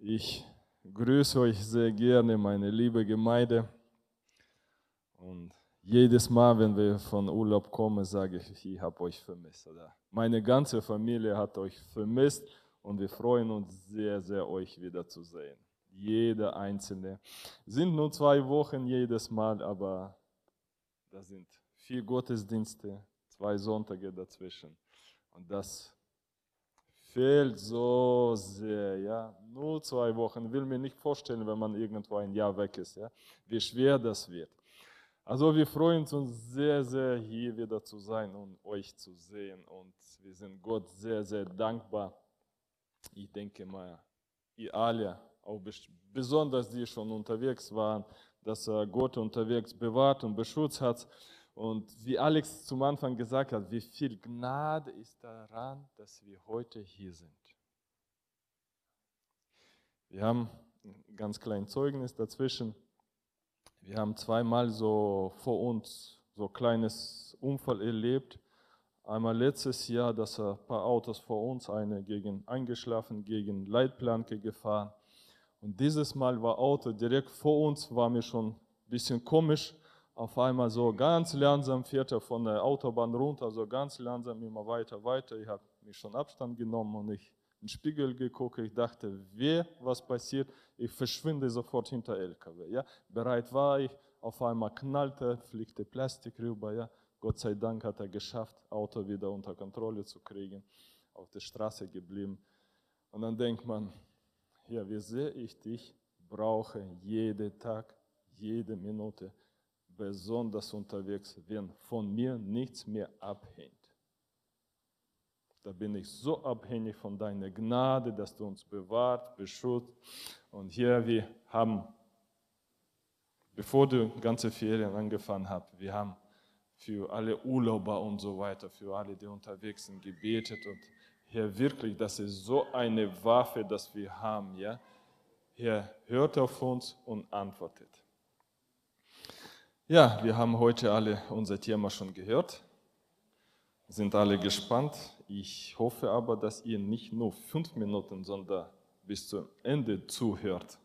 Ich grüße euch sehr gerne, meine liebe Gemeinde. Und jedes Mal, wenn wir von Urlaub kommen, sage ich, ich habe euch vermisst. Oder meine ganze Familie hat euch vermisst und wir freuen uns sehr, sehr, euch wiederzusehen. Jeder einzelne. Sind nur zwei Wochen jedes Mal, aber da sind vier Gottesdienste, zwei Sonntage dazwischen. Und das fehlt so sehr, ja. Nur zwei Wochen. Will mir nicht vorstellen, wenn man irgendwo ein Jahr weg ist, ja. Wie schwer das wird. Also wir freuen uns sehr, sehr hier wieder zu sein und euch zu sehen. Und wir sind Gott sehr, sehr dankbar. Ich denke mal, ihr alle, auch besonders die schon unterwegs waren, dass Gott unterwegs bewahrt und beschützt hat. Und wie Alex zum Anfang gesagt hat, wie viel Gnade ist daran, dass wir heute hier sind. Wir haben ein ganz kleines Zeugnis dazwischen. Wir haben zweimal so vor uns so ein kleines Unfall erlebt. Einmal letztes Jahr, dass ein paar Autos vor uns, eine gegen eingeschlafen, gegen Leitplanke gefahren. Und dieses Mal war Auto direkt vor uns, war mir schon ein bisschen komisch auf einmal so ganz langsam fährt er von der Autobahn runter, so ganz langsam immer weiter, weiter. Ich habe mich schon Abstand genommen und ich in den Spiegel geguckt. Ich dachte, wer was passiert, ich verschwinde sofort hinter LKW. Ja? Bereit war ich, auf einmal knallte, fliegte Plastik rüber. Ja? Gott sei Dank hat er geschafft, Auto wieder unter Kontrolle zu kriegen, auf der Straße geblieben. Und dann denkt man, ja, wie sehr ich dich brauche, jeden Tag, jede Minute besonders unterwegs, wenn von mir nichts mehr abhängt. Da bin ich so abhängig von deiner Gnade, dass du uns bewahrt, beschützt. Und hier, wir haben, bevor die ganze Ferien angefangen hat, wir haben für alle Urlauber und so weiter, für alle, die unterwegs sind, gebetet. Und hier wirklich, das ist so eine Waffe, dass wir haben. Ja? Herr hört auf uns und antwortet. Ja, wir haben heute alle unser Thema schon gehört, sind alle gespannt. Ich hoffe aber, dass ihr nicht nur fünf Minuten, sondern bis zum Ende zuhört,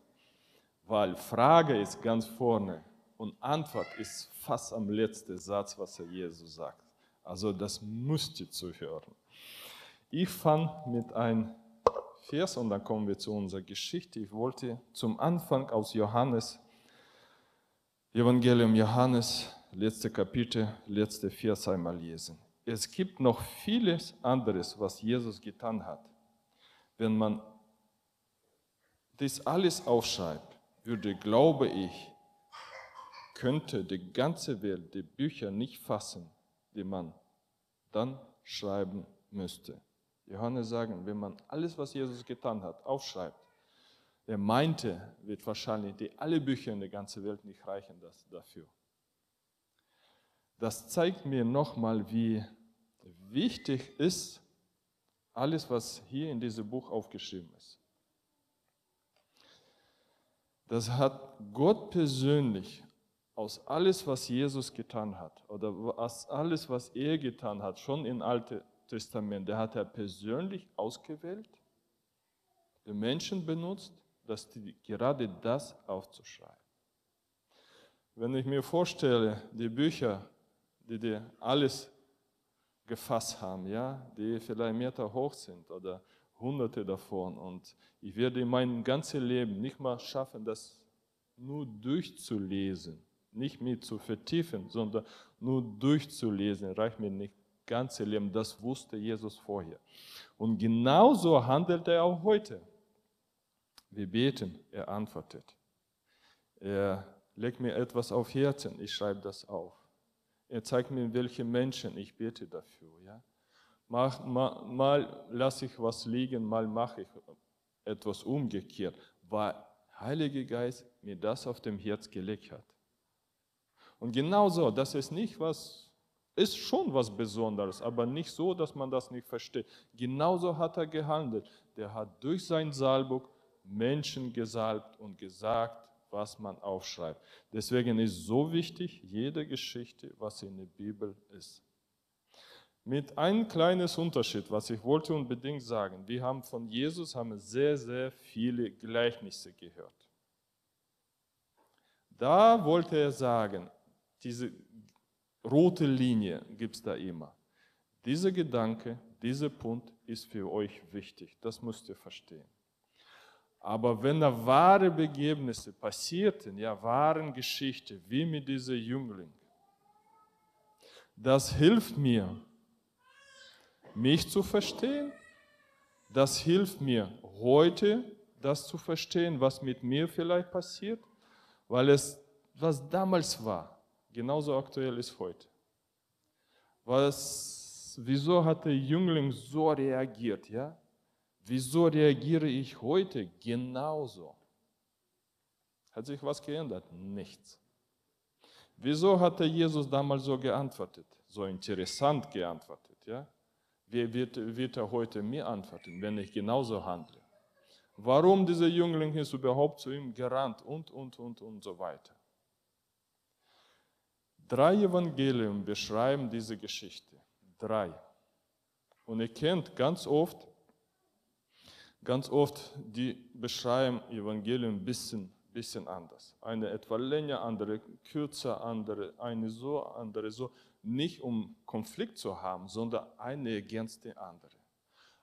weil Frage ist ganz vorne und Antwort ist fast am letzten Satz, was er Jesus sagt. Also das müsst ihr zuhören. Ich fange mit einem Vers und dann kommen wir zu unserer Geschichte. Ich wollte zum Anfang aus Johannes Evangelium Johannes, letzte Kapitel, letzte Vers einmal lesen. Es gibt noch vieles anderes, was Jesus getan hat. Wenn man das alles aufschreibt, würde, glaube ich, könnte die ganze Welt die Bücher nicht fassen, die man dann schreiben müsste. Johannes sagen, wenn man alles, was Jesus getan hat, aufschreibt, er meinte, wird wahrscheinlich die alle Bücher in der ganzen Welt nicht reichen das, dafür. Das zeigt mir nochmal, wie wichtig ist alles, was hier in diesem Buch aufgeschrieben ist. Das hat Gott persönlich aus alles, was Jesus getan hat, oder aus alles, was er getan hat, schon im Alten Testament, der hat er persönlich ausgewählt, den Menschen benutzt dass die, gerade das aufzuschreiben. Wenn ich mir vorstelle, die Bücher, die die alles gefasst haben, ja, die vielleicht Meter hoch sind oder hunderte davon und ich werde in meinem ganzen Leben nicht mal schaffen, das nur durchzulesen, nicht mehr zu vertiefen, sondern nur durchzulesen, reicht mir nicht ganze Leben. Das wusste Jesus vorher. Und genauso handelt er auch heute. Wir beten, er antwortet. Er legt mir etwas auf Herzen, ich schreibe das auf. Er zeigt mir, welche Menschen ich bete dafür. Ja? Mal, mal, mal lasse ich was liegen, mal mache ich etwas umgekehrt, weil Heiliger Geist mir das auf dem Herz gelegt hat. Und genauso, das ist nicht was, ist schon was Besonderes, aber nicht so, dass man das nicht versteht. Genauso hat er gehandelt. Der hat durch sein Salbuk Menschen gesalbt und gesagt, was man aufschreibt. Deswegen ist so wichtig jede Geschichte, was in der Bibel ist. Mit ein kleines Unterschied, was ich wollte unbedingt sagen. Wir haben von Jesus haben sehr, sehr viele Gleichnisse gehört. Da wollte er sagen, diese rote Linie gibt es da immer. Dieser Gedanke, dieser Punkt ist für euch wichtig. Das müsst ihr verstehen. Aber wenn da wahre Begebnisse passierten, ja, wahren Geschichte, wie mit dieser Jüngling, das hilft mir, mich zu verstehen. Das hilft mir heute, das zu verstehen, was mit mir vielleicht passiert, weil es, was damals war, genauso aktuell ist heute. Was, wieso hat der Jüngling so reagiert, ja? Wieso reagiere ich heute genauso? Hat sich was geändert? Nichts. Wieso hat der Jesus damals so geantwortet? So interessant geantwortet, ja? Wie wird, wird er heute mir antworten, wenn ich genauso handle? Warum dieser Jüngling ist überhaupt zu ihm gerannt und, und, und, und so weiter. Drei Evangelien beschreiben diese Geschichte. Drei. Und ihr kennt ganz oft, ganz oft, die beschreiben Evangelien ein bisschen, bisschen anders. Eine etwa länger, andere kürzer, andere eine so, andere so nicht um Konflikt zu haben, sondern eine ergänzt die andere.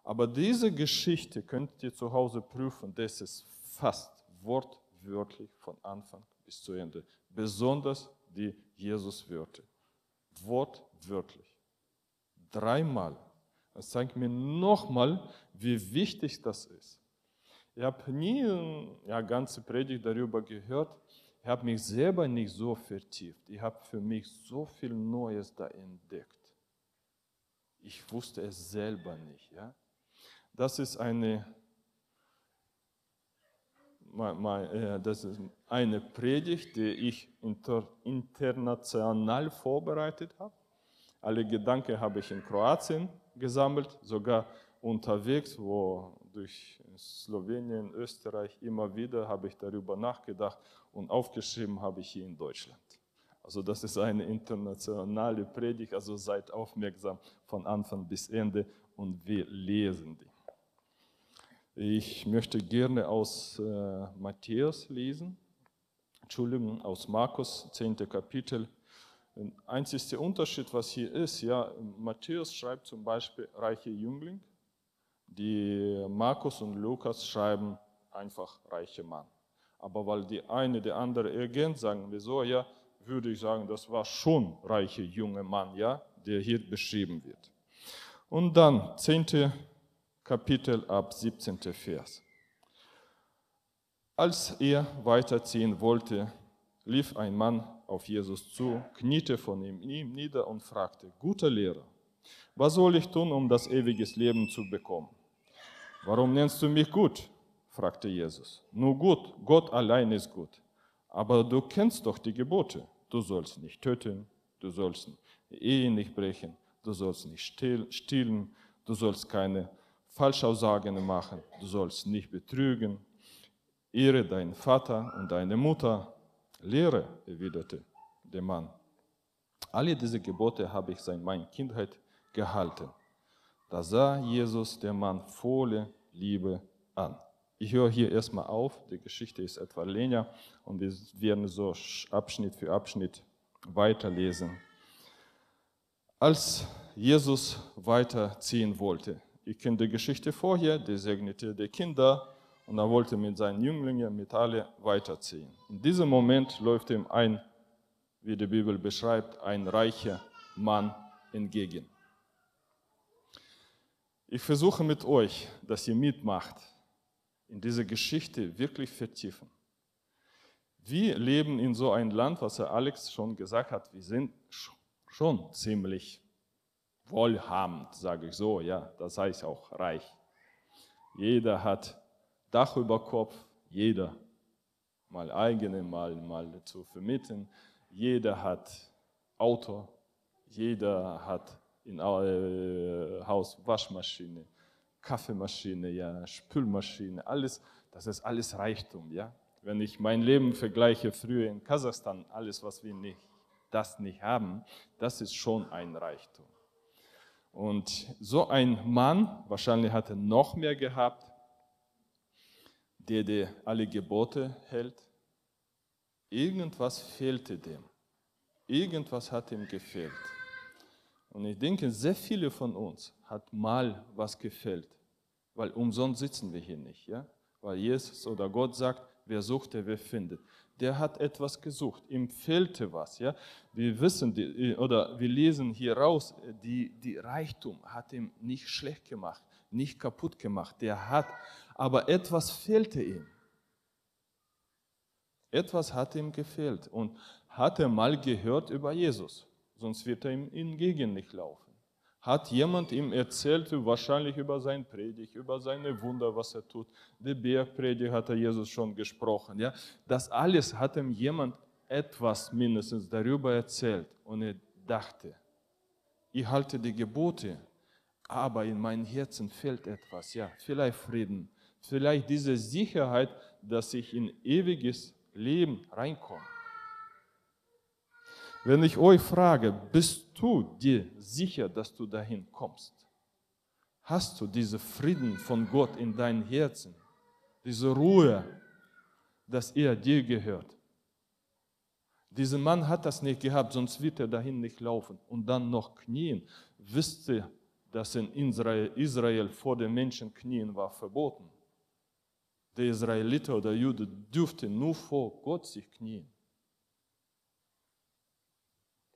Aber diese Geschichte könnt ihr zu Hause prüfen, das ist fast wortwörtlich von Anfang bis zu Ende. Besonders die Jesus-Wörter. Wortwörtlich. Dreimal. Das zeigt mir nochmal, wie wichtig das ist. Ich habe nie eine ganze Predigt darüber gehört, ich habe mich selber nicht so vertieft. Ich habe für mich so viel Neues da entdeckt. Ich wusste es selber nicht. Ja? Das ist eine, äh, das ist eine Predigt, die ich international vorbereitet habe. Alle Gedanken habe ich in Kroatien gesammelt, sogar unterwegs, wo durch Slowenien, Österreich immer wieder habe ich darüber nachgedacht und aufgeschrieben habe ich hier in Deutschland. Also das ist eine internationale Predigt, also seid aufmerksam von Anfang bis Ende und wir lesen die. Ich möchte gerne aus äh, Matthäus lesen, Entschuldigung, aus Markus, 10. Kapitel. Ein einzigster Unterschied, was hier ist, ja, Matthäus schreibt zum Beispiel reiche Jüngling, die Markus und Lukas schreiben einfach reiche Mann. Aber weil die eine die andere ergänzt, sagen wir so, ja, würde ich sagen, das war schon reiche junge Mann, ja, der hier beschrieben wird. Und dann 10. Kapitel ab 17. Vers. Als er weiterziehen wollte, lief ein Mann auf Jesus zu, kniete von ihm nieder und fragte, guter Lehrer, was soll ich tun, um das ewige Leben zu bekommen? Warum nennst du mich gut? fragte Jesus. Nur gut, Gott allein ist gut. Aber du kennst doch die Gebote. Du sollst nicht töten, du sollst die Ehe nicht brechen, du sollst nicht stehlen, du sollst keine Falschaussagen machen, du sollst nicht betrügen. Ehre deinen Vater und deine Mutter. Lehre, erwiderte der Mann. Alle diese Gebote habe ich seit meiner Kindheit gehalten. Da sah Jesus der Mann volle Liebe an. Ich höre hier erstmal auf, die Geschichte ist etwa länger und wir werden so Abschnitt für Abschnitt weiterlesen. Als Jesus weiterziehen wollte, ich kenne die Geschichte vorher, der segnete die Kinder und er wollte mit seinen Jünglingen, mit alle weiterziehen. In diesem Moment läuft ihm ein, wie die Bibel beschreibt, ein reicher Mann entgegen. Ich versuche mit euch, dass ihr mitmacht, in diese Geschichte wirklich vertiefen. Wir leben in so einem Land, was Herr Alex schon gesagt hat, wir sind schon ziemlich wohlhabend, sage ich so, ja, das heißt auch reich. Jeder hat Dach über Kopf, jeder mal eigene, mal, mal zu vermieten. Jeder hat Auto, jeder hat in äh, Haus Waschmaschine, Kaffeemaschine, ja, Spülmaschine, alles, das ist alles Reichtum, ja. Wenn ich mein Leben vergleiche früher in Kasachstan, alles, was wir nicht, das nicht haben, das ist schon ein Reichtum. Und so ein Mann, wahrscheinlich hat er noch mehr gehabt, der, der alle Gebote hält, irgendwas fehlte dem. Irgendwas hat ihm gefehlt. Und ich denke, sehr viele von uns hat mal was gefehlt, weil umsonst sitzen wir hier nicht, ja? Weil Jesus oder Gott sagt, wer sucht, der wer findet. Der hat etwas gesucht, ihm fehlte was, ja? Wir wissen oder wir lesen hier raus, die, die Reichtum hat ihm nicht schlecht gemacht, nicht kaputt gemacht. Der hat, aber etwas fehlte ihm. Etwas hat ihm gefehlt und hat er mal gehört über Jesus, sonst wird er ihm entgegen nicht laufen. Hat jemand ihm erzählt, wahrscheinlich über sein Predigt, über seine Wunder, was er tut. Die Bergpredigt hat er Jesus schon gesprochen. Ja? Das alles hat ihm jemand etwas mindestens darüber erzählt. Und er dachte, ich halte die Gebote, aber in meinem Herzen fehlt etwas. Ja, vielleicht Frieden, vielleicht diese Sicherheit, dass ich in ewiges Leben reinkomme. Wenn ich euch frage, bist du dir sicher, dass du dahin kommst? Hast du diesen Frieden von Gott in deinem Herzen? Diese Ruhe, dass er dir gehört? Dieser Mann hat das nicht gehabt, sonst wird er dahin nicht laufen. Und dann noch knien. Wisst ihr, dass in Israel, vor den Menschen knien war verboten? Der Israeliter oder Jude dürfte nur vor Gott sich knien.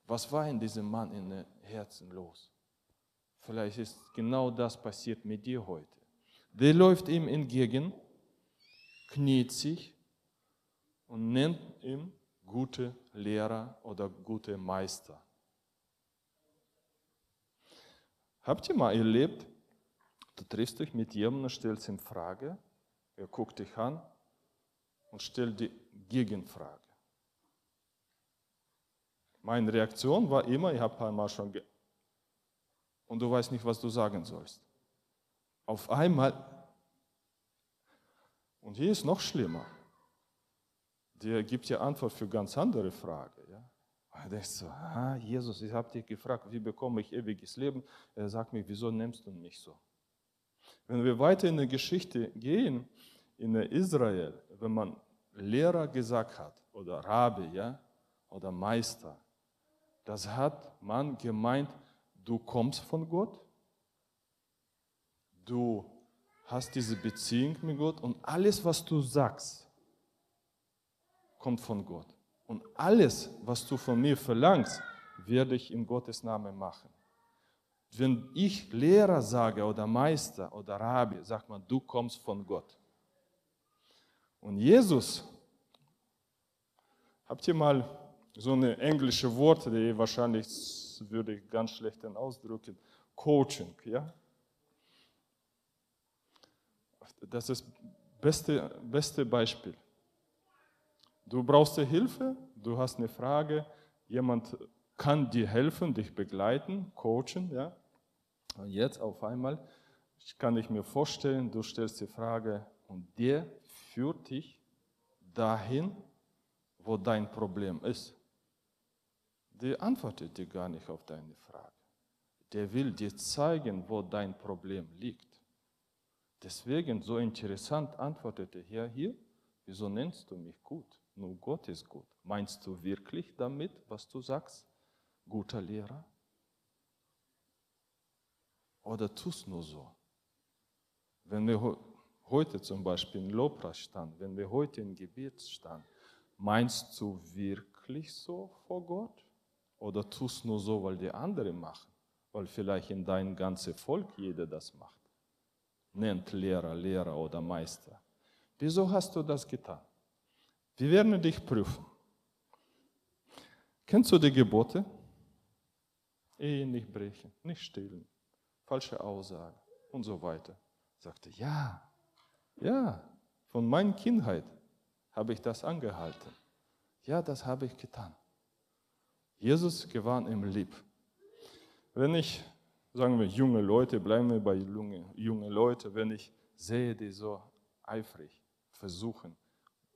Was war in diesem Mann in Herzen los? Vielleicht ist genau das passiert mit dir heute. Der läuft ihm entgegen, kniet sich und nennt ihn gute Lehrer oder gute Meister. Habt ihr mal erlebt, du triffst dich mit jemandem, stellst ihm Frage, er guckt dich an und stellt die Gegenfrage. Meine Reaktion war immer, ich habe ein paar Mal schon ge und du weißt nicht, was du sagen sollst. Auf einmal, und hier ist noch schlimmer, der gibt ja Antwort für ganz andere Fragen. Ja? Und denkst so, ah, Jesus, ich habe dich gefragt, wie bekomme ich ewiges Leben? Er sagt mir, wieso nimmst du mich so? Wenn wir weiter in der Geschichte gehen, in Israel, wenn man Lehrer gesagt hat, oder Rabbi, ja, oder Meister, das hat man gemeint, du kommst von Gott, du hast diese Beziehung mit Gott und alles, was du sagst, kommt von Gott. Und alles, was du von mir verlangst, werde ich in Gottes Namen machen. Wenn ich Lehrer sage oder Meister oder Rabbi, sagt man, du kommst von Gott. Und Jesus, habt ihr mal so eine englische Wort, die wahrscheinlich würde ich ganz schlecht ausdrücken, Coaching, ja? Das ist das beste, beste Beispiel. Du brauchst Hilfe, du hast eine Frage, jemand kann dir helfen, dich begleiten, coachen, ja? Und jetzt auf einmal kann ich mir vorstellen, du stellst die Frage und der führt dich dahin, wo dein Problem ist der antwortet dir gar nicht auf deine Frage. Der will dir zeigen, wo dein Problem liegt. Deswegen so interessant antwortete er hier, wieso nennst du mich gut? Nur Gott ist gut. Meinst du wirklich damit, was du sagst, guter Lehrer? Oder tust nur so? Wenn wir heute zum Beispiel in Lobpreis standen, wenn wir heute im Gebet standen, meinst du wirklich so vor Gott? Oder tust nur so, weil die anderen machen? Weil vielleicht in dein ganzes Volk jeder das macht. Nennt Lehrer, Lehrer oder Meister. Wieso hast du das getan? Wir werden dich prüfen. Kennst du die Gebote? Ehe nicht brechen, nicht stehlen, falsche Aussage und so weiter. Sagte, ja, ja, von meiner Kindheit habe ich das angehalten. Ja, das habe ich getan. Jesus gewann ihm lieb. Wenn ich, sagen wir, junge Leute, bleiben wir bei junge, junge Leute, wenn ich sehe, die so eifrig versuchen,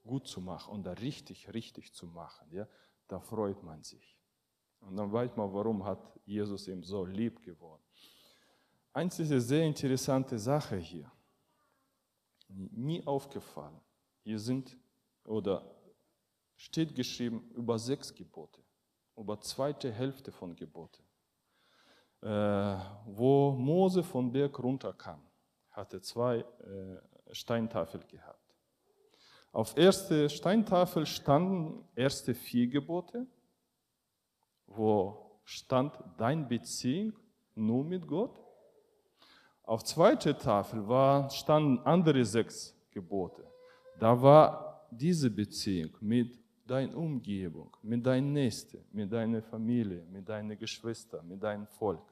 gut zu machen und da richtig, richtig zu machen, ja, da freut man sich. Und dann weiß man, warum hat Jesus ihm so lieb geworden. Einzige sehr interessante Sache hier, nie aufgefallen. Hier sind oder steht geschrieben über sechs Gebote, über zweite Hälfte von Gebote. Äh, wo Mose vom Berg runterkam, hatte zwei äh, Steintafeln gehabt. Auf erste Steintafel standen erste vier Gebote, wo stand dein Beziehung nur mit Gott. Auf zweite Tafel war, standen andere sechs Gebote. Da war diese Beziehung mit deiner Umgebung, mit deinen Nächsten, mit deiner Familie, mit deinen Geschwistern, mit deinem Volk.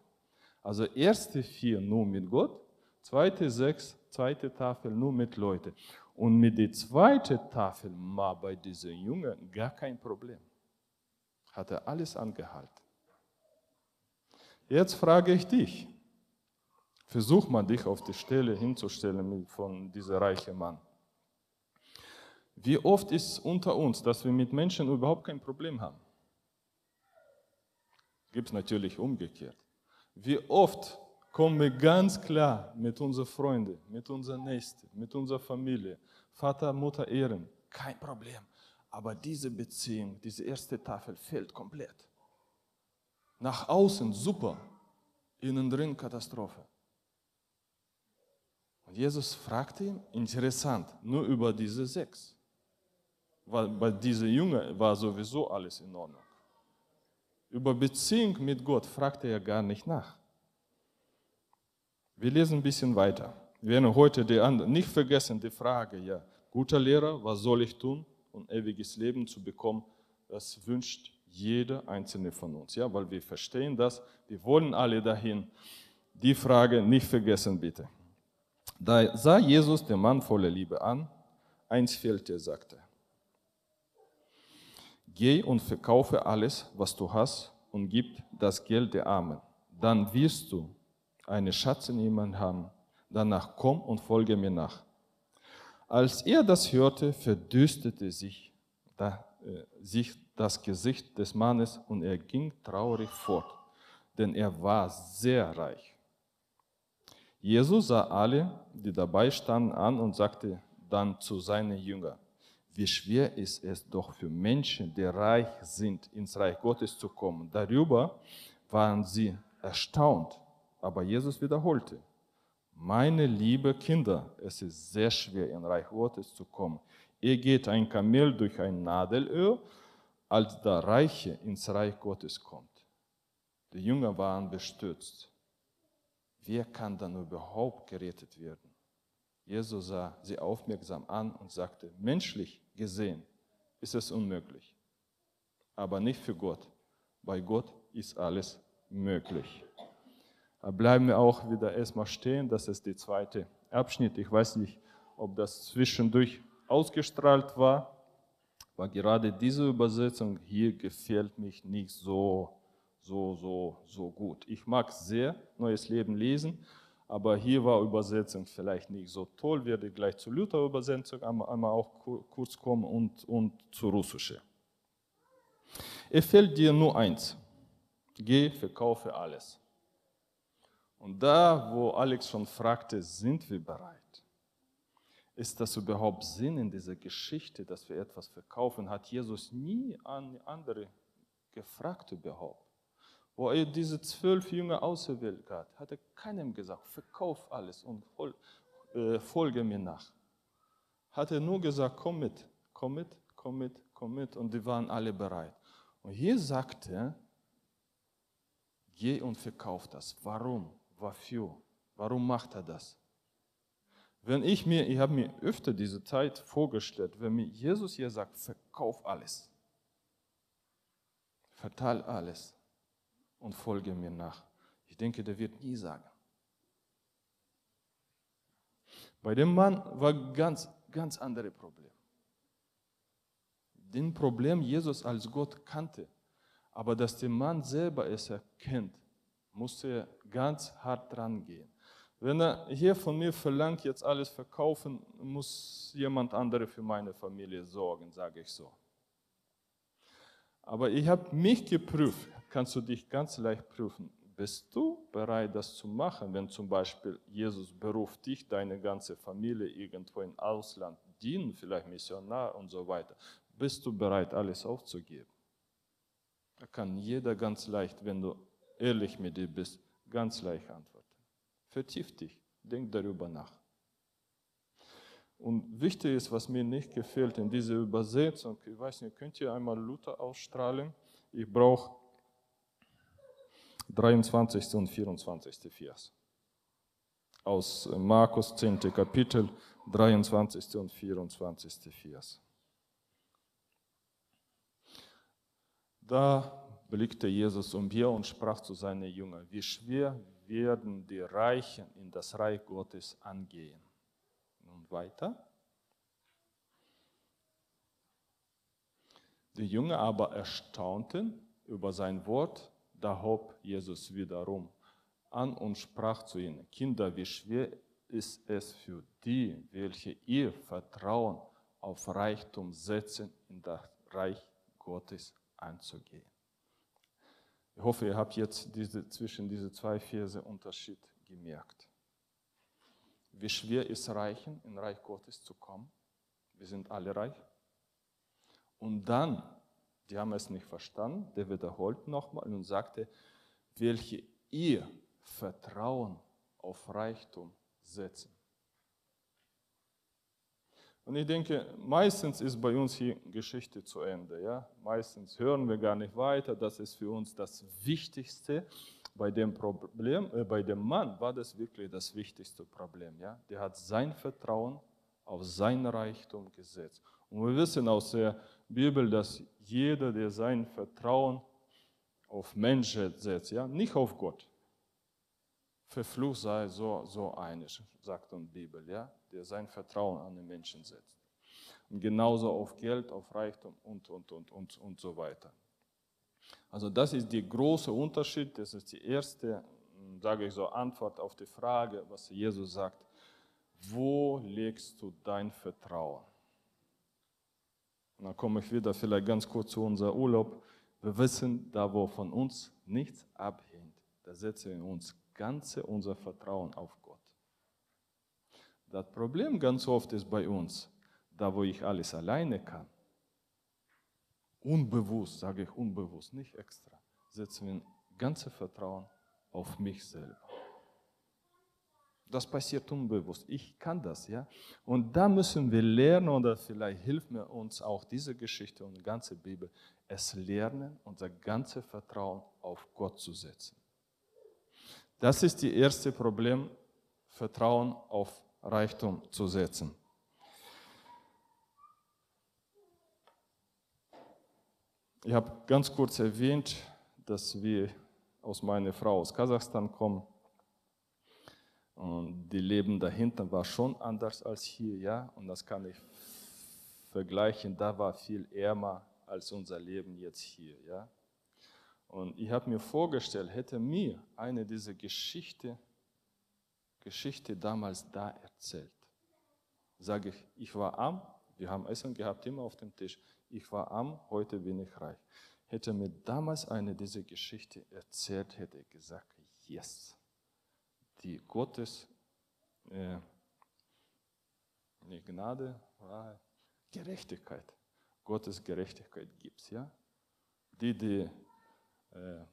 Also erste vier nur mit Gott, zweite sechs, zweite Tafel nur mit Leuten. Und mit der zweiten Tafel war bei diesen Jungen gar kein Problem. Hat er alles angehalten. Jetzt frage ich dich, versuch mal dich auf die Stelle hinzustellen von diesem reichen Mann. Wie oft ist es unter uns, dass wir mit Menschen überhaupt kein Problem haben? Gibt es natürlich umgekehrt. Wie oft kommen wir ganz klar mit unseren Freunden, mit unseren Nächsten, mit unserer Familie, Vater, Mutter ehren, kein Problem. Aber diese Beziehung, diese erste Tafel fehlt komplett. Nach außen super, innen drin Katastrophe. Und Jesus fragte ihn, interessant, nur über diese sechs. Weil bei dieser Junge war sowieso alles in Ordnung. Über Beziehung mit Gott fragte er gar nicht nach. Wir lesen ein bisschen weiter. Wir werden heute die andere, nicht vergessen die Frage, ja, guter Lehrer, was soll ich tun, um ewiges Leben zu bekommen? Das wünscht jeder einzelne von uns, ja, weil wir verstehen das, wir wollen alle dahin. Die Frage nicht vergessen, bitte. Da sah Jesus den Mann voller Liebe an, eins fehlte, sagte Geh und verkaufe alles, was du hast, und gib das Geld der Armen. Dann wirst du eine Schatz in jemandem haben. Danach komm und folge mir nach. Als er das hörte, verdüsterte sich, da, äh, sich das Gesicht des Mannes und er ging traurig fort, denn er war sehr reich. Jesus sah alle, die dabei standen, an und sagte dann zu seinen Jüngern, wie schwer ist es doch für Menschen, die reich sind, ins Reich Gottes zu kommen. Darüber waren sie erstaunt. Aber Jesus wiederholte, meine liebe Kinder, es ist sehr schwer, ins Reich Gottes zu kommen. Ihr geht ein Kamel durch ein Nadelöhr, als der Reiche ins Reich Gottes kommt. Die Jünger waren bestürzt. Wer kann dann überhaupt gerettet werden? Jesus sah sie aufmerksam an und sagte, menschlich gesehen ist es unmöglich, aber nicht für Gott. Bei Gott ist alles möglich. Da bleiben wir auch wieder erstmal stehen, das ist der zweite Abschnitt. Ich weiß nicht, ob das zwischendurch ausgestrahlt war, aber gerade diese Übersetzung hier gefällt mich nicht so, so, so, so gut. Ich mag sehr Neues Leben lesen, aber hier war Übersetzung vielleicht nicht so toll. Werde gleich zur Luther-Übersetzung einmal auch kurz kommen und, und zur russischen. Es fällt dir nur eins. Geh, verkaufe alles. Und da, wo Alex schon fragte, sind wir bereit? Ist das überhaupt Sinn in dieser Geschichte, dass wir etwas verkaufen? Hat Jesus nie an andere gefragt überhaupt? Wo er diese zwölf Jünger auserwählt hat, hat er keinem gesagt, verkauf alles und äh, folge mir nach. Hat er nur gesagt, komm mit, komm mit, komm mit, komm mit. Und die waren alle bereit. Und hier sagt er, geh und verkauf das. Warum? Wofür? Warum macht er das? Wenn ich mir, ich habe mir öfter diese Zeit vorgestellt, wenn mir Jesus hier sagt, verkauf alles, verteil alles, und folge mir nach. Ich denke, der wird nie sagen. Bei dem Mann war ganz, ganz andere Problem. Den Problem Jesus als Gott kannte, aber dass der Mann selber es erkennt, musste er ganz hart dran gehen. Wenn er hier von mir verlangt, jetzt alles verkaufen, muss jemand andere für meine Familie sorgen, sage ich so. Aber ich habe mich geprüft, kannst du dich ganz leicht prüfen. Bist du bereit, das zu machen, wenn zum Beispiel Jesus beruft dich, deine ganze Familie irgendwo im Ausland dienen, vielleicht Missionar und so weiter? Bist du bereit, alles aufzugeben? Da kann jeder ganz leicht, wenn du ehrlich mit dir bist, ganz leicht antworten. Vertief dich, denk darüber nach. Und wichtig ist, was mir nicht gefällt in dieser Übersetzung, ich weiß nicht, könnt ihr einmal Luther ausstrahlen? Ich brauche 23. und 24. Vers. Aus Markus 10. Kapitel, 23. und 24. Vers. Da blickte Jesus umher und sprach zu seinen Jüngern, wie schwer werden die Reichen in das Reich Gottes angehen. Und weiter. Die Jünger aber erstaunten über sein Wort da hob Jesus wiederum an und sprach zu ihnen, Kinder, wie schwer ist es für die, welche ihr Vertrauen auf Reichtum setzen, in das Reich Gottes einzugehen. Ich hoffe, ihr habt jetzt diese, zwischen diese zwei Verse Unterschied gemerkt. Wie schwer ist Reichen, in Reich Gottes zu kommen? Wir sind alle reich. Und dann die haben es nicht verstanden. Der wiederholt nochmal und sagte, welche ihr Vertrauen auf Reichtum setzen. Und ich denke, meistens ist bei uns hier Geschichte zu Ende. Ja? Meistens hören wir gar nicht weiter. Das ist für uns das Wichtigste. Bei dem Problem, äh, bei dem Mann war das wirklich das wichtigste Problem. Ja? Der hat sein Vertrauen auf sein Reichtum gesetzt. Und wir wissen aus der Bibel, dass jeder, der sein Vertrauen auf Menschen setzt, ja, nicht auf Gott, verflucht sei so, so einig, sagt die Bibel, ja, der sein Vertrauen an den Menschen setzt. Und genauso auf Geld, auf Reichtum und, und, und, und, und so weiter. Also das ist der große Unterschied, das ist die erste, sage ich so, Antwort auf die Frage, was Jesus sagt, wo legst du dein Vertrauen? Und dann komme ich wieder vielleicht ganz kurz zu unserem Urlaub. Wir wissen, da wo von uns nichts abhängt, da setzen wir uns ganze unser Vertrauen auf Gott. Das Problem ganz oft ist bei uns, da wo ich alles alleine kann, unbewusst, sage ich unbewusst, nicht extra, setzen wir ganze Vertrauen auf mich selber. Das passiert unbewusst. Ich kann das, ja. Und da müssen wir lernen, oder vielleicht hilft mir uns auch diese Geschichte und die ganze Bibel, es lernen, unser ganzes Vertrauen auf Gott zu setzen. Das ist das erste Problem, Vertrauen auf Reichtum zu setzen. Ich habe ganz kurz erwähnt, dass wir aus meiner Frau aus Kasachstan kommen. Und die Leben dahinter war schon anders als hier, ja. Und das kann ich vergleichen. Da war viel ärmer als unser Leben jetzt hier, ja. Und ich habe mir vorgestellt, hätte mir eine dieser Geschichte, Geschichte damals da erzählt, sage ich, ich war arm, wir haben Essen gehabt immer auf dem Tisch, ich war arm, heute bin ich reich. Hätte mir damals eine dieser Geschichte erzählt, hätte ich gesagt, yes die Gottes äh, Gnade, Gerechtigkeit. Gottes Gerechtigkeit gibt es, ja. Die, die äh,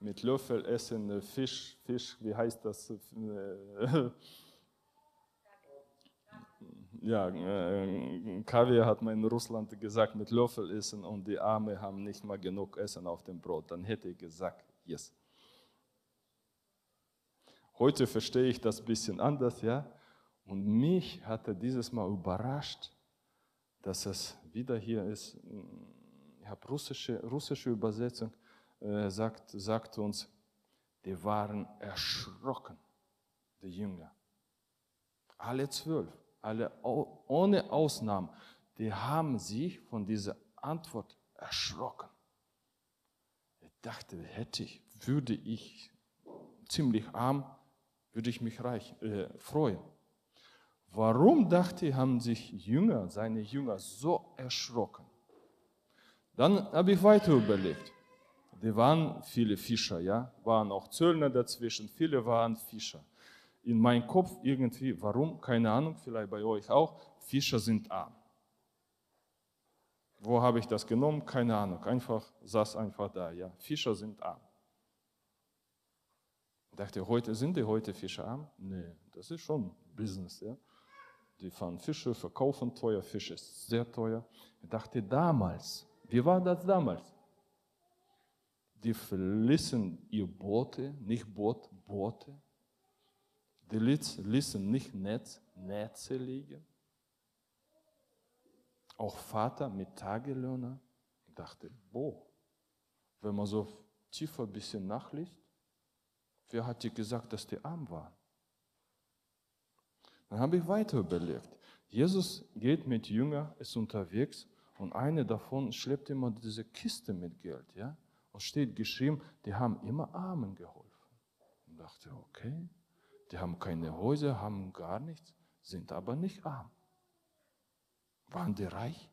mit Löffel essen äh, Fisch, Fisch, wie heißt das? Äh, ja, äh, Kaviar hat man in Russland gesagt, mit Löffel essen und die Arme haben nicht mal genug Essen auf dem Brot. Dann hätte ich gesagt, yes. Heute verstehe ich das ein bisschen anders, ja. Und mich hat er dieses Mal überrascht, dass es wieder hier ist. Ich habe russische, russische Übersetzung, äh, sagt, sagt uns, die waren erschrocken, die Jünger. Alle zwölf, alle ohne Ausnahme, die haben sich von dieser Antwort erschrocken. Ich dachte, hätte ich, würde ich ziemlich arm würde ich mich reich, äh, freuen. Warum, dachte ich, haben sich Jünger, seine Jünger so erschrocken? Dann habe ich weiter überlegt. die waren viele Fischer, ja, waren auch Zöllner dazwischen, viele waren Fischer. In meinem Kopf irgendwie, warum, keine Ahnung, vielleicht bei euch auch, Fischer sind arm. Wo habe ich das genommen? Keine Ahnung, einfach saß einfach da, ja, Fischer sind arm. Dachte, heute sind die heute Fischer arm? Nee, das ist schon Business, ja. Die fahren Fische, verkaufen teuer, Fisch ist sehr teuer. Ich dachte damals, wie war das damals? Die verließen ihr Boote, nicht Boot, Boote. Die ließen nicht Netz, Netze liegen. Auch Vater mit Tagelöhner. Ich dachte, boah, wenn man so tiefer ein bisschen nachliest, wer hat dir gesagt, dass die arm waren? Dann habe ich weiter überlegt. Jesus geht mit Jüngern, ist unterwegs und eine davon schleppt immer diese Kiste mit Geld. Ja? Und steht geschrieben, die haben immer Armen geholfen. Und dachte, okay, die haben keine Häuser, haben gar nichts, sind aber nicht arm. Waren die reich?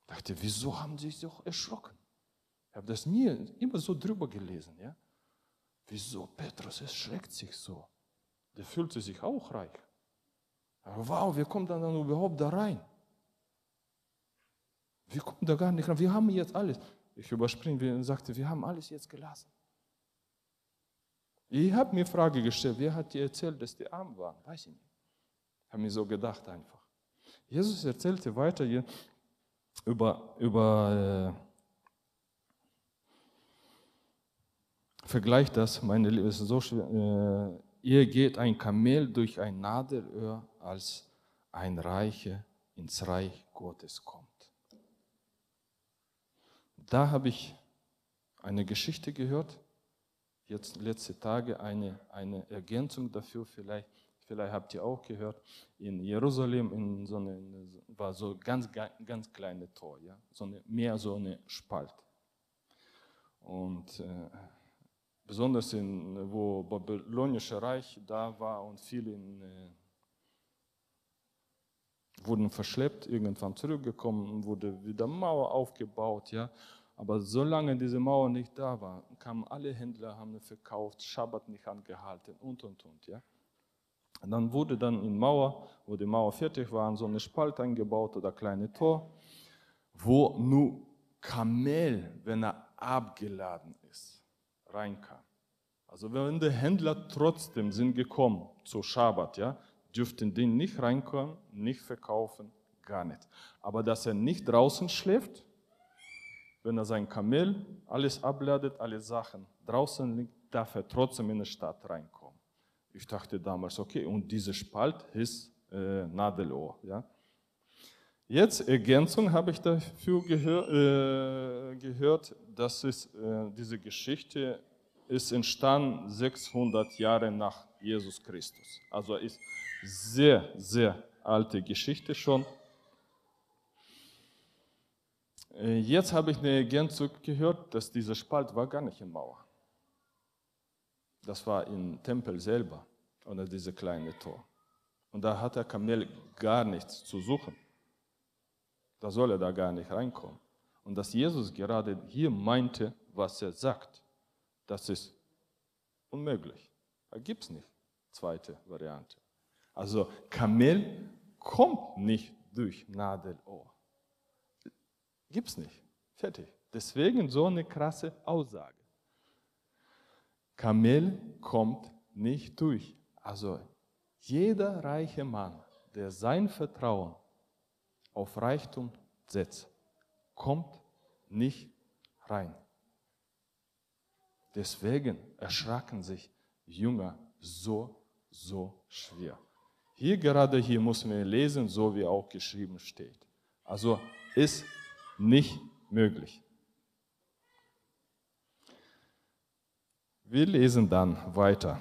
Ich dachte, wieso haben sie sich so erschrocken? Ich habe das nie immer so drüber gelesen. Ja? Wieso Petrus erschreckt sich so? Der fühlte sich auch reich. Aber wow, wie kommt er dann überhaupt da rein? Wir kommen da gar nicht rein. Wir haben jetzt alles. Ich überspringe, und sagte, wir haben alles jetzt gelassen. Ich habe mir die Frage gestellt, wer hat dir erzählt, dass die arm waren? Weiß ich nicht. Ich habe mir so gedacht einfach. Jesus erzählte weiter hier über, über äh, Vergleich das, meine Liebe, ist so schwer. Äh, ihr geht ein Kamel durch ein Nadelöhr, als ein Reicher ins Reich Gottes kommt. Da habe ich eine Geschichte gehört, jetzt letzte Tage eine, eine Ergänzung dafür vielleicht. Vielleicht habt ihr auch gehört, in Jerusalem in so eine, war so ganz, ganz kleine Tor, ja? so eine, mehr so eine Spalt. Und äh, besonders in, wo babylonische Reich da war und viele in, äh, wurden verschleppt, irgendwann zurückgekommen, wurde wieder Mauer aufgebaut, ja. Aber solange diese Mauer nicht da war, kamen alle Händler, haben verkauft, Schabbat nicht angehalten und und und, ja. Und dann wurde dann in Mauer, wo die Mauer fertig war, so eine Spalte eingebaut oder kleine Tor, wo nur Kamel, wenn er abgeladen reinkam. Also wenn die Händler trotzdem sind gekommen zu Schabbat, ja, dürften die nicht reinkommen, nicht verkaufen, gar nicht. Aber dass er nicht draußen schläft, wenn er sein Kamel alles abladet, alle Sachen draußen liegt, darf er trotzdem in die Stadt reinkommen. Ich dachte damals, okay, und diese Spalt ist äh, Nadelohr. Ja. Jetzt Ergänzung habe ich dafür gehör, äh, gehört, dass es, äh, diese Geschichte ist entstanden 600 Jahre nach Jesus Christus. Also ist sehr, sehr alte Geschichte schon. Äh, jetzt habe ich eine Ergänzung gehört, dass dieser Spalt war gar nicht in Mauer. Das war im Tempel selber oder diese kleine Tor. Und da hat der Kamel gar nichts zu suchen. Da soll er da gar nicht reinkommen. Und dass Jesus gerade hier meinte, was er sagt, das ist unmöglich. Da gibt es nicht. Zweite Variante. Also Kamel kommt nicht durch Nadelohr. Gibt es nicht. Fertig. Deswegen so eine krasse Aussage. Kamel kommt nicht durch. Also jeder reiche Mann, der sein Vertrauen auf Reichtum setzt, kommt nicht rein. Deswegen erschraken sich Jünger so, so schwer. Hier gerade hier muss man lesen, so wie auch geschrieben steht. Also ist nicht möglich. Wir lesen dann weiter.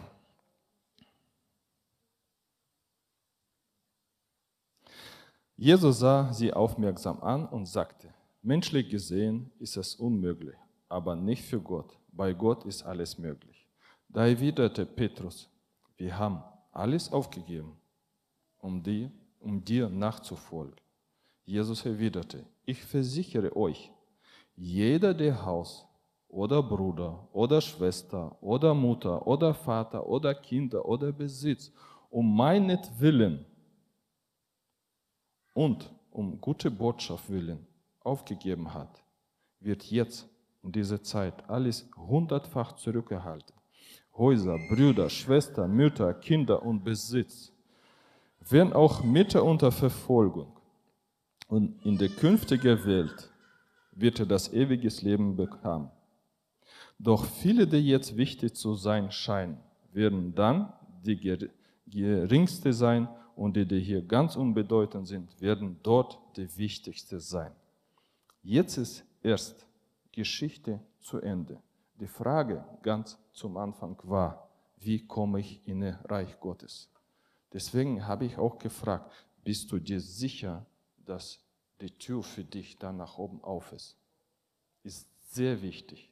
Jesus sah sie aufmerksam an und sagte, menschlich gesehen ist es unmöglich, aber nicht für Gott. Bei Gott ist alles möglich. Da erwiderte Petrus, wir haben alles aufgegeben um dir, um dir nachzufolgen. Jesus erwiderte, ich versichere euch, jeder, der Haus, oder Bruder oder Schwester oder Mutter oder Vater oder Kinder oder Besitz um meinetwillen und um gute Botschaft willen aufgegeben hat, wird jetzt in dieser Zeit alles hundertfach zurückgehalten. Häuser, Brüder, Schwestern, Mütter, Kinder und Besitz werden auch Mitte unter Verfolgung. Und in der künftigen Welt wird er das ewige Leben bekommen. Doch viele, die jetzt wichtig zu sein scheinen, werden dann die geringste sein und die, die hier ganz unbedeutend sind, werden dort die wichtigste sein. Jetzt ist erst Geschichte zu Ende. Die Frage ganz zum Anfang war, wie komme ich in das Reich Gottes? Deswegen habe ich auch gefragt, bist du dir sicher, dass die Tür für dich da nach oben auf ist? Ist sehr wichtig.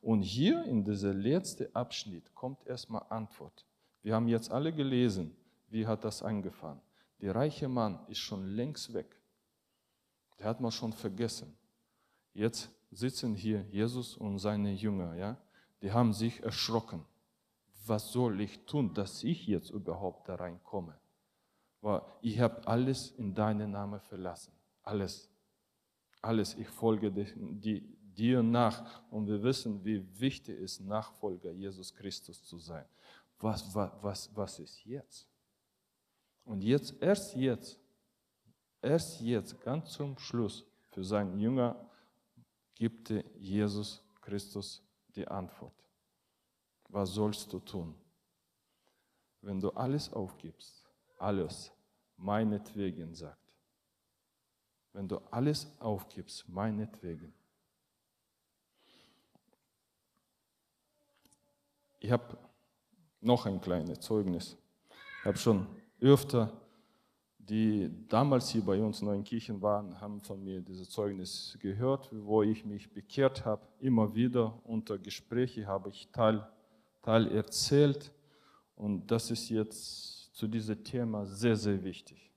Und hier in dieser letzten Abschnitt kommt erstmal Antwort. Wir haben jetzt alle gelesen, wie hat das angefangen. Der reiche Mann ist schon längst weg. Der hat man schon vergessen. Jetzt sitzen hier Jesus und seine Jünger, ja, die haben sich erschrocken. Was soll ich tun, dass ich jetzt überhaupt da reinkomme? Weil ich habe alles in deinen Namen verlassen. Alles. Alles. Ich folge dir nach. Und wir wissen, wie wichtig es ist, Nachfolger Jesus Christus zu sein. Was, was, was, was ist jetzt? Und jetzt, erst jetzt, erst jetzt, ganz zum Schluss, für seinen Jünger gibt Jesus Christus die Antwort. Was sollst du tun? Wenn du alles aufgibst, alles meinetwegen sagt. Wenn du alles aufgibst, meinetwegen. Ich habe noch ein kleines Zeugnis. Ich habe schon öfter die damals hier bei uns in Neuenkirchen waren, haben von mir dieses Zeugnis gehört, wo ich mich bekehrt habe. Immer wieder unter Gespräche habe ich Teil, Teil erzählt. Und das ist jetzt zu diesem Thema sehr, sehr wichtig.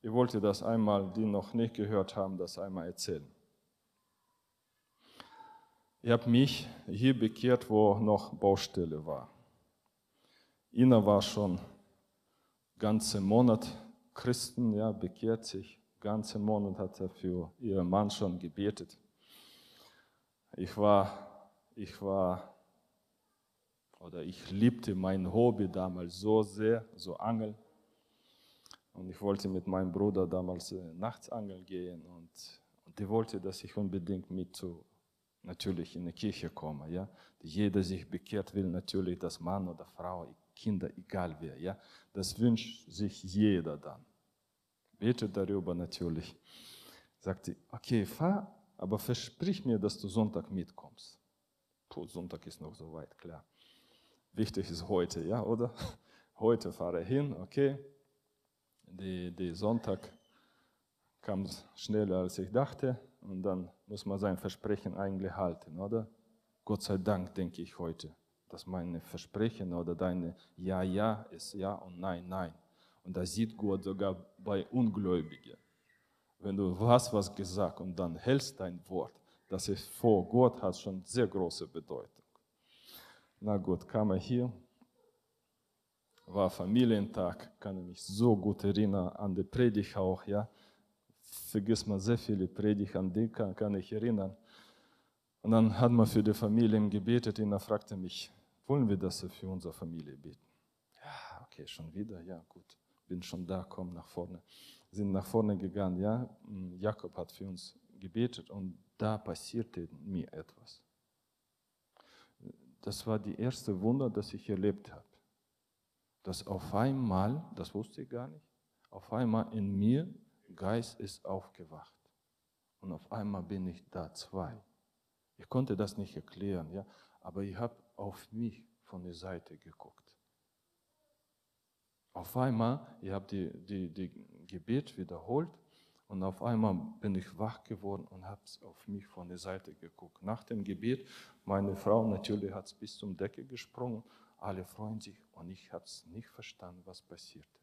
Ich wollte das einmal, die noch nicht gehört haben, das einmal erzählen. Ich habe mich hier bekehrt, wo noch Baustelle war. Ina war schon ganze Monat Christen, ja, bekehrt sich. Ganze Monat hat er für ihren Mann schon gebetet. Ich war, ich war, oder ich liebte mein Hobby damals so sehr, so Angeln. Und ich wollte mit meinem Bruder damals äh, nachts angeln gehen und, und der wollte, dass ich unbedingt mit zu, natürlich in die Kirche komme. Ja? Jeder sich bekehrt will natürlich, dass Mann oder Frau, Kinder, egal wer. Ja? Das wünscht sich jeder dann. Betet darüber natürlich. Sagt sie, okay, fahr, aber versprich mir, dass du Sonntag mitkommst. Puh, Sonntag ist noch so weit, klar. Wichtig ist heute, ja, oder? Heute fahre ich hin, okay. Die, die Sonntag kam schneller, als ich dachte. Und dann muss man sein Versprechen eigentlich halten, oder? Gott sei Dank denke ich heute dass meine Versprechen oder deine Ja, Ja ist Ja und Nein, Nein. Und das sieht Gott sogar bei Ungläubigen. Wenn du hast was gesagt und dann hältst dein Wort, das ist vor Gott hat schon sehr große Bedeutung. Na gut, kam er hier, war Familientag, kann ich mich so gut erinnern an die Predigt auch, ja. Vergiss mal sehr viele Predigt, an die kann, kann ich erinnern. Und dann hat man für die Familien gebetet und er fragte mich, wollen wir das für unsere Familie beten? Ja, okay, schon wieder, ja, gut, bin schon da, komm nach vorne. Sind nach vorne gegangen, ja. Hm, Jakob hat für uns gebetet und da passierte mir etwas. Das war die erste Wunder, das ich erlebt habe. Dass auf einmal, das wusste ich gar nicht, auf einmal in mir Geist ist aufgewacht. Und auf einmal bin ich da zwei. Ich konnte das nicht erklären, ja, aber ich habe auf mich von der Seite geguckt. Auf einmal, ich habe die, die, die Gebet wiederholt und auf einmal bin ich wach geworden und habe auf mich von der Seite geguckt. Nach dem Gebet, meine Frau natürlich hat es bis zum Decke gesprungen, alle freuen sich und ich habe es nicht verstanden, was passierte.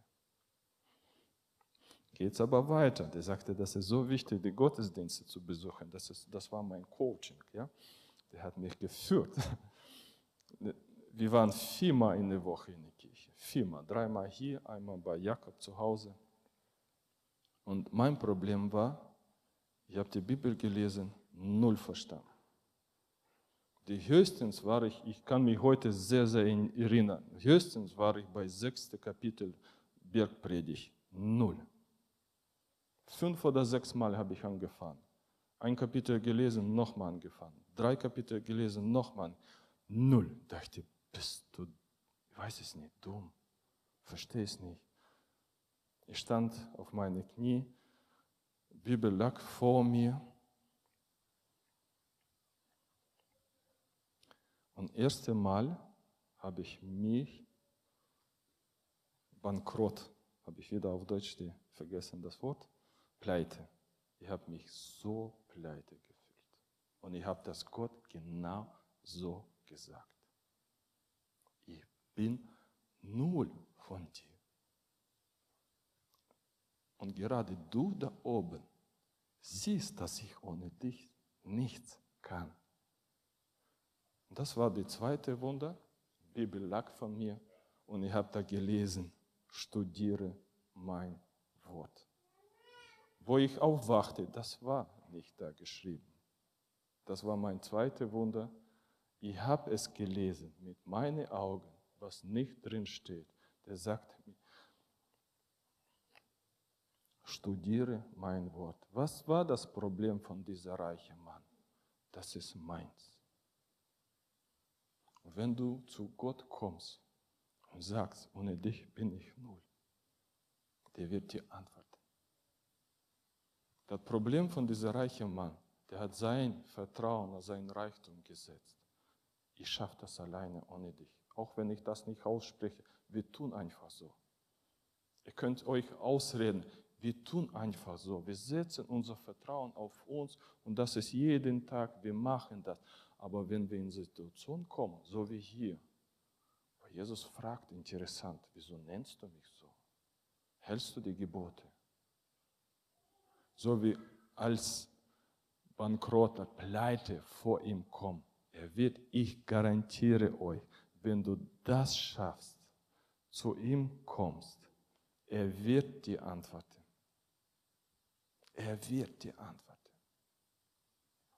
Geht es aber weiter. Der sagte, das ist so wichtig, die Gottesdienste zu besuchen. Das, ist, das war mein Coaching. Ja? der hat mich geführt. Wir waren viermal in der Woche in der Kirche. Viermal. Dreimal hier, einmal bei Jakob zu Hause. Und mein Problem war, ich habe die Bibel gelesen, null verstanden. Die höchstens war ich, ich kann mich heute sehr, sehr erinnern, höchstens war ich bei sechsten Kapitel Bergpredigt, null. Fünf oder sechs Mal habe ich angefangen. Ein Kapitel gelesen, nochmal angefangen. Drei Kapitel gelesen, nochmal. Null. Dachte, bist du, ich weiß es nicht, dumm. Verstehe es nicht. Ich stand auf meine Knie, Bibel lag vor mir. Und erste Mal habe ich mich bankrott, habe ich wieder auf Deutsch die, vergessen das Wort, pleite. Ich habe mich so pleite gefühlt. Und ich habe das Gott genau so gesagt. Ich bin null von dir. Und gerade du da oben siehst, dass ich ohne dich nichts kann. Das war die zweite Wunder. Die Bibel lag von mir und ich habe da gelesen, studiere mein Wort. Wo ich aufwachte, das war nicht da geschrieben. Das war mein zweites Wunder. Ich habe es gelesen mit meinen Augen, was nicht drin steht. Der sagt mir, studiere mein Wort. Was war das Problem von dieser reichen Mann? Das ist meins. wenn du zu Gott kommst und sagst, ohne dich bin ich null, der wird dir antworten. Das Problem von diesem reichen Mann, der hat sein Vertrauen auf sein Reichtum gesetzt. Ich schaffe das alleine ohne dich. Auch wenn ich das nicht ausspreche, wir tun einfach so. Ihr könnt euch ausreden, wir tun einfach so. Wir setzen unser Vertrauen auf uns und das ist jeden Tag, wir machen das. Aber wenn wir in Situationen kommen, so wie hier, wo Jesus fragt, interessant, wieso nennst du mich so? Hältst du die Gebote? so wie als Bankrotter, Pleite vor ihm kommt. Er wird, ich garantiere euch, wenn du das schaffst, zu ihm kommst, er wird dir antworten. Er wird dir antworten.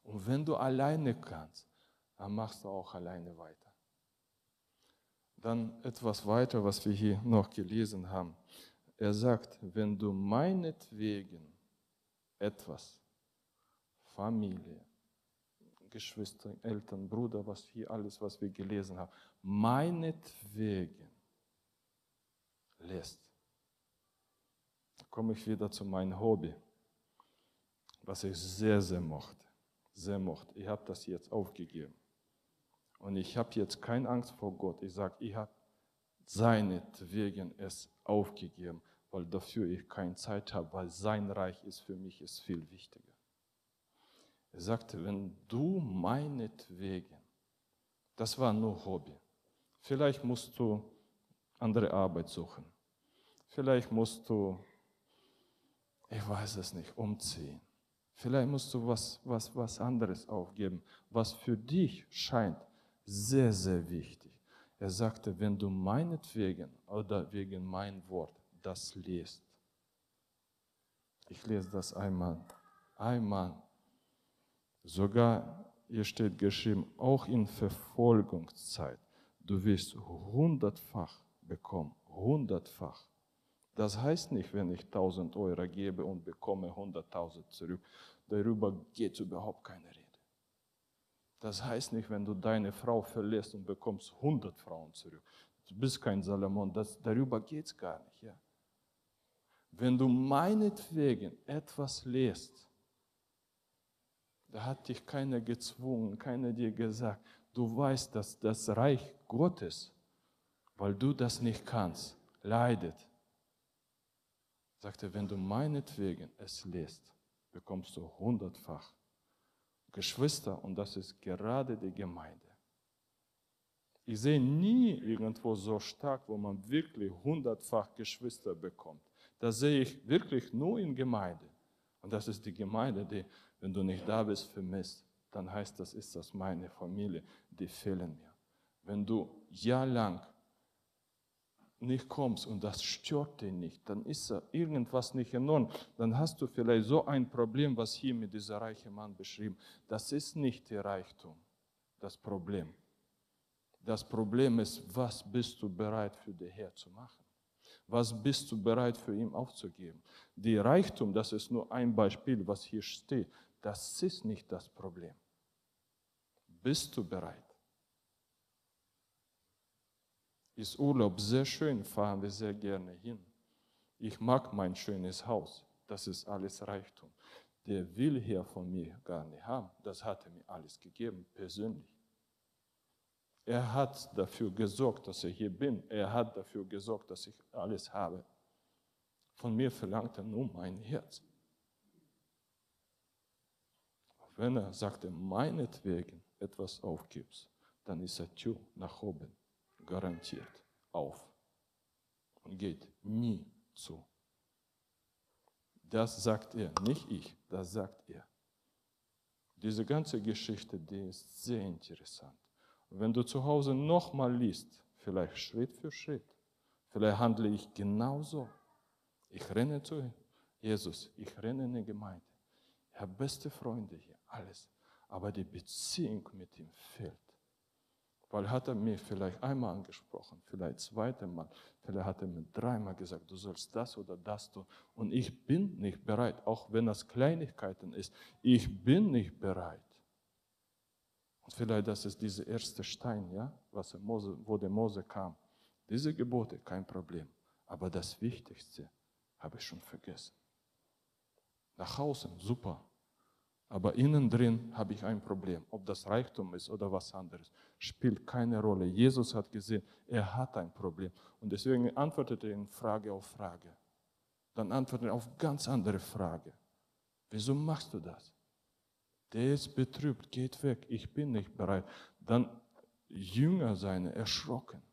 Und wenn du alleine kannst, dann machst du auch alleine weiter. Dann etwas weiter, was wir hier noch gelesen haben. Er sagt, wenn du meinetwegen etwas. Familie, Geschwister, Eltern, Bruder, was hier alles, was wir gelesen haben, meinetwegen lässt. Komme ich wieder zu meinem Hobby, was ich sehr, sehr mochte. Sehr mochte. Ich habe das jetzt aufgegeben. Und ich habe jetzt keine Angst vor Gott. Ich sage, ich habe seinetwegen es aufgegeben weil dafür ich keine Zeit habe, weil sein Reich ist für mich ist viel wichtiger. Er sagte, wenn du meinetwegen, das war nur Hobby, vielleicht musst du andere Arbeit suchen, vielleicht musst du, ich weiß es nicht, umziehen, vielleicht musst du was, was, was anderes aufgeben, was für dich scheint sehr, sehr wichtig. Er sagte, wenn du meinetwegen oder wegen mein Wort das liest. Ich lese das einmal. Einmal. Sogar, hier steht geschrieben, auch in Verfolgungszeit. Du wirst hundertfach bekommen. Hundertfach. Das heißt nicht, wenn ich 1000 Euro gebe und bekomme 100.000 zurück. Darüber geht überhaupt keine Rede. Das heißt nicht, wenn du deine Frau verlässt und bekommst 100 Frauen zurück. Du bist kein Salomon. Das, darüber geht es gar nicht. Ja. Wenn du meinetwegen etwas lest, da hat dich keiner gezwungen, keiner dir gesagt, du weißt, dass das Reich Gottes, weil du das nicht kannst, leidet. Sagte, wenn du meinetwegen es lest, bekommst du hundertfach. Geschwister, und das ist gerade die Gemeinde. Ich sehe nie irgendwo so stark, wo man wirklich hundertfach Geschwister bekommt. Das sehe ich wirklich nur in Gemeinde. Und das ist die Gemeinde, die, wenn du nicht da bist, vermisst. dann heißt das, ist das meine Familie, die fehlen mir. Wenn du jahrelang nicht kommst und das stört dich nicht, dann ist da irgendwas nicht in Ordnung. Dann hast du vielleicht so ein Problem, was hier mit dieser reichen Mann beschrieben. Das ist nicht der Reichtum, das Problem. Das Problem ist, was bist du bereit für den Herr zu machen? Was bist du bereit für ihn aufzugeben? Die Reichtum, das ist nur ein Beispiel, was hier steht. Das ist nicht das Problem. Bist du bereit? Ist Urlaub sehr schön, fahren wir sehr gerne hin. Ich mag mein schönes Haus, das ist alles Reichtum. Der will hier von mir gar nicht haben, das hat er mir alles gegeben, persönlich. Er hat dafür gesorgt, dass ich hier bin. Er hat dafür gesorgt, dass ich alles habe. Von mir verlangt er nur mein Herz. Wenn er sagt, meinetwegen etwas aufgibst, dann ist er Tür nach oben garantiert auf und geht nie zu. Das sagt er, nicht ich, das sagt er. Diese ganze Geschichte, die ist sehr interessant. wenn du zu Hause nochmal liest, vielleicht Schritt für Schritt, vielleicht handle ich genauso. Ich renne zu Jesus, ich renne in die Gemeinde. Ich habe beste Freunde hier, alles. Aber die Beziehung mit ihm fehlt. Weil hat er mir vielleicht einmal angesprochen, vielleicht zweite Mal, vielleicht hat er mir dreimal gesagt, du sollst das oder das tun. Und ich bin nicht bereit, auch wenn das Kleinigkeiten ist, ich bin nicht bereit. Und vielleicht das ist dieser erste Stein, ja, was Mose, wo der Mose kam. Diese Gebote, kein Problem. Aber das Wichtigste habe ich schon vergessen. Nach außen, super. Aber innen drin habe ich ein Problem. Ob das Reichtum ist oder was anderes, spielt keine Rolle. Jesus hat gesehen, er hat ein Problem. Und deswegen antwortet er in Frage auf Frage. Dann antwortet er auf ganz andere Frage. Wieso machst du das? Der ist betrübt, geht weg, ich bin nicht bereit. Dann Jünger seine erschrocken.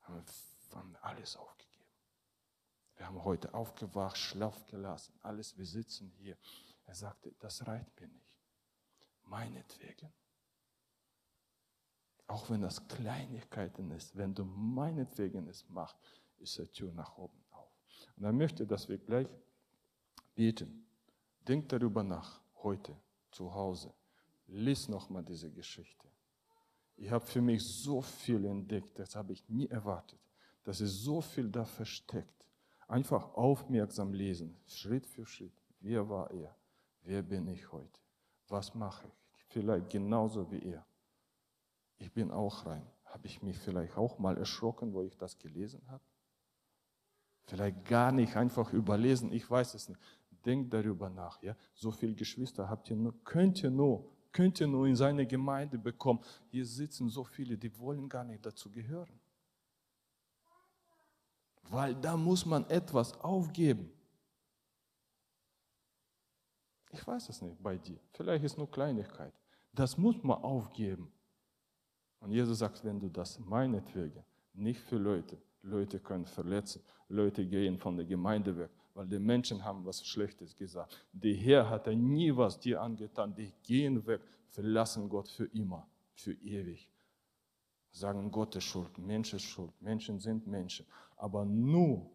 Haben alles aufgegeben. Wir haben heute aufgewacht, schlaff gelassen, alles, wir sitzen hier. Er sagte, das reicht mir nicht. Meinetwegen. Auch wenn das Kleinigkeiten ist, wenn du meinetwegen es machst, ist die Tür nach oben auf. Und er möchte, dass wir gleich beten. Denk darüber nach, heute, zu Hause. Lies nochmal diese Geschichte. Ich habe für mich so viel entdeckt, das habe ich nie erwartet. Das ist so viel da versteckt. Einfach aufmerksam lesen, Schritt für Schritt. Wer war er? Wer bin ich heute? Was mache ich? Vielleicht genauso wie er. Ich bin auch rein. Habe ich mich vielleicht auch mal erschrocken, wo ich das gelesen habe? Vielleicht gar nicht einfach überlesen, ich weiß es nicht. Denkt darüber nach. Ja? So viele Geschwister habt ihr nur, könnt ihr nur, könnt ihr nur in seine Gemeinde bekommen. Hier sitzen so viele, die wollen gar nicht dazu gehören. Weil da muss man etwas aufgeben. Ich weiß es nicht bei dir. Vielleicht ist nur Kleinigkeit. Das muss man aufgeben. Und Jesus sagt, wenn du das meinetwegen, nicht für Leute, Leute können verletzen, Leute gehen von der Gemeinde weg, weil die Menschen haben was Schlechtes gesagt. Der Herr hat nie was dir angetan, die gehen weg, verlassen Gott für immer, für ewig. Sagen Gott ist schuld, Mensch ist schuld, Menschen sind Menschen. Aber nur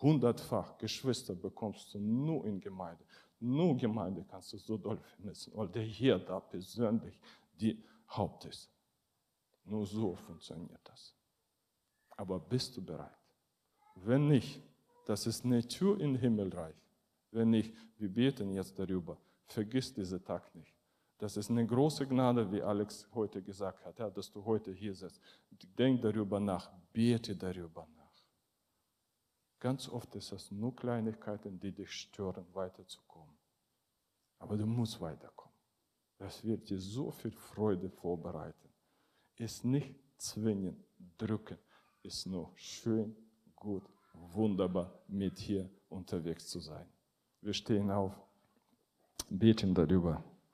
hundertfach Geschwister bekommst du nur in Gemeinde. Nur Gemeinde kannst du so doll vermissen, weil der hier da persönlich die Haupt ist. Nur so funktioniert das. Aber bist du bereit? Wenn nicht, das ist eine Tür im Himmelreich. Wenn nicht, wir beten jetzt darüber. Vergiss diesen Tag nicht. Das ist eine große Gnade, wie Alex heute gesagt hat, ja, dass du heute hier sitzt. Denk darüber nach, bete darüber nach. Ganz oft ist es nur Kleinigkeiten, die dich stören, weiterzukommen. Aber du musst weiterkommen. Das wird dir so viel Freude vorbereiten. Ist nicht zwingen, drücken, ist nur schön, gut, wunderbar mit hier unterwegs zu sein. Wir stehen auf, beten darüber.